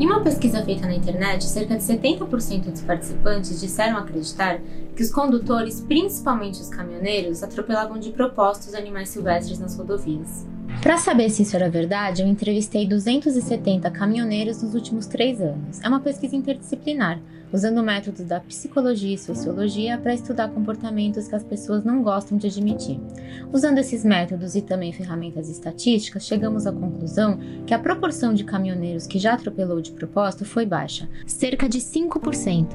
Em uma pesquisa feita na internet, cerca de 70% dos participantes disseram acreditar que os condutores, principalmente os caminhoneiros, atropelavam de propósito os animais silvestres nas rodovias. Para saber se isso era verdade, eu entrevistei 270 caminhoneiros nos últimos três anos. É uma pesquisa interdisciplinar, usando métodos da psicologia e sociologia para estudar comportamentos que as pessoas não gostam de admitir. Usando esses métodos e também ferramentas estatísticas, chegamos à conclusão que a proporção de caminhoneiros que já atropelou de propósito foi baixa, cerca de 5%.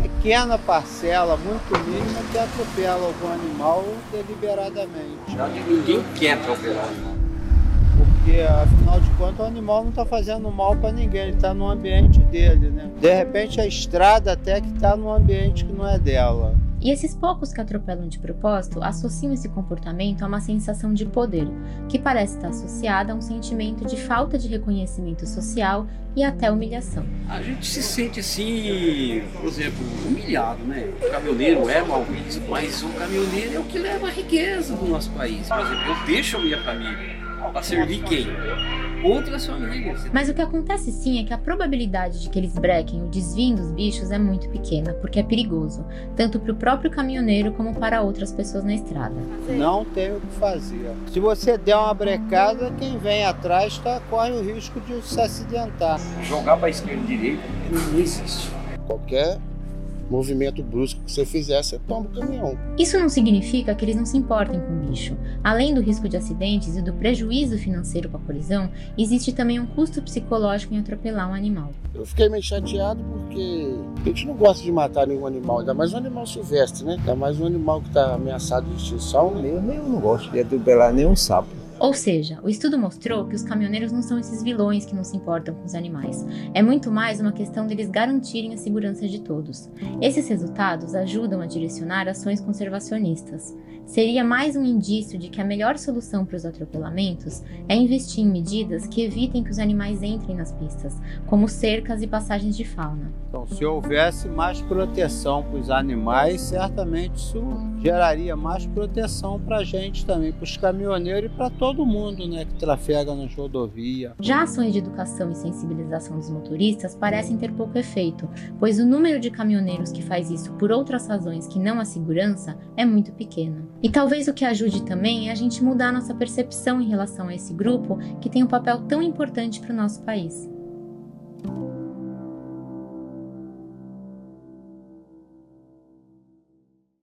Pequena parcela, muito mínima, que atropela algum animal deliberadamente. Ninguém quer atropelar animal porque afinal de contas o animal não está fazendo mal para ninguém, ele está no ambiente dele, né? De repente a estrada até que está num ambiente que não é dela. E esses poucos que atropelam de propósito associam esse comportamento a uma sensação de poder, que parece estar associada a um sentimento de falta de reconhecimento social e até humilhação. A gente se sente assim, por exemplo, humilhado, né? O caminhoneiro é mal visto, mas o caminhoneiro é o que leva a riqueza do nosso país. Por exemplo, eu deixo a minha família para servir quem? Outras famílias. Mas o que acontece sim é que a probabilidade de que eles brequem o desvio dos bichos é muito pequena, porque é perigoso, tanto para o próprio caminhoneiro como para outras pessoas na estrada. Não tem o que fazer. Se você der uma brecada, quem vem atrás tá, corre o risco de se acidentar. Jogar para esquerda e direita não existe. Qualquer movimento brusco que você fizer, você toma o caminhão. Isso não significa que eles não se importem com o bicho. Além do risco de acidentes e do prejuízo financeiro com a colisão, existe também um custo psicológico em atropelar um animal. Eu fiquei meio chateado porque a gente não gosta de matar nenhum animal, ainda mais um animal silvestre, né? Ainda mais um animal que está ameaçado de extinção. Né? Eu, eu não gosto de atropelar nenhum sapo. Ou seja, o estudo mostrou que os caminhoneiros não são esses vilões que não se importam com os animais. É muito mais uma questão deles garantirem a segurança de todos. Esses resultados ajudam a direcionar ações conservacionistas. Seria mais um indício de que a melhor solução para os atropelamentos é investir em medidas que evitem que os animais entrem nas pistas, como cercas e passagens de fauna. Então, se houvesse mais proteção para os animais, certamente isso geraria mais proteção para a gente também, para os caminhoneiros e para todo mundo né, que trafega nas rodovias. Já ações de educação e sensibilização dos motoristas parecem ter pouco efeito, pois o número de caminhoneiros que faz isso por outras razões que não a segurança é muito pequeno. E talvez o que ajude também é a gente mudar nossa percepção em relação a esse grupo que tem um papel tão importante para o nosso país.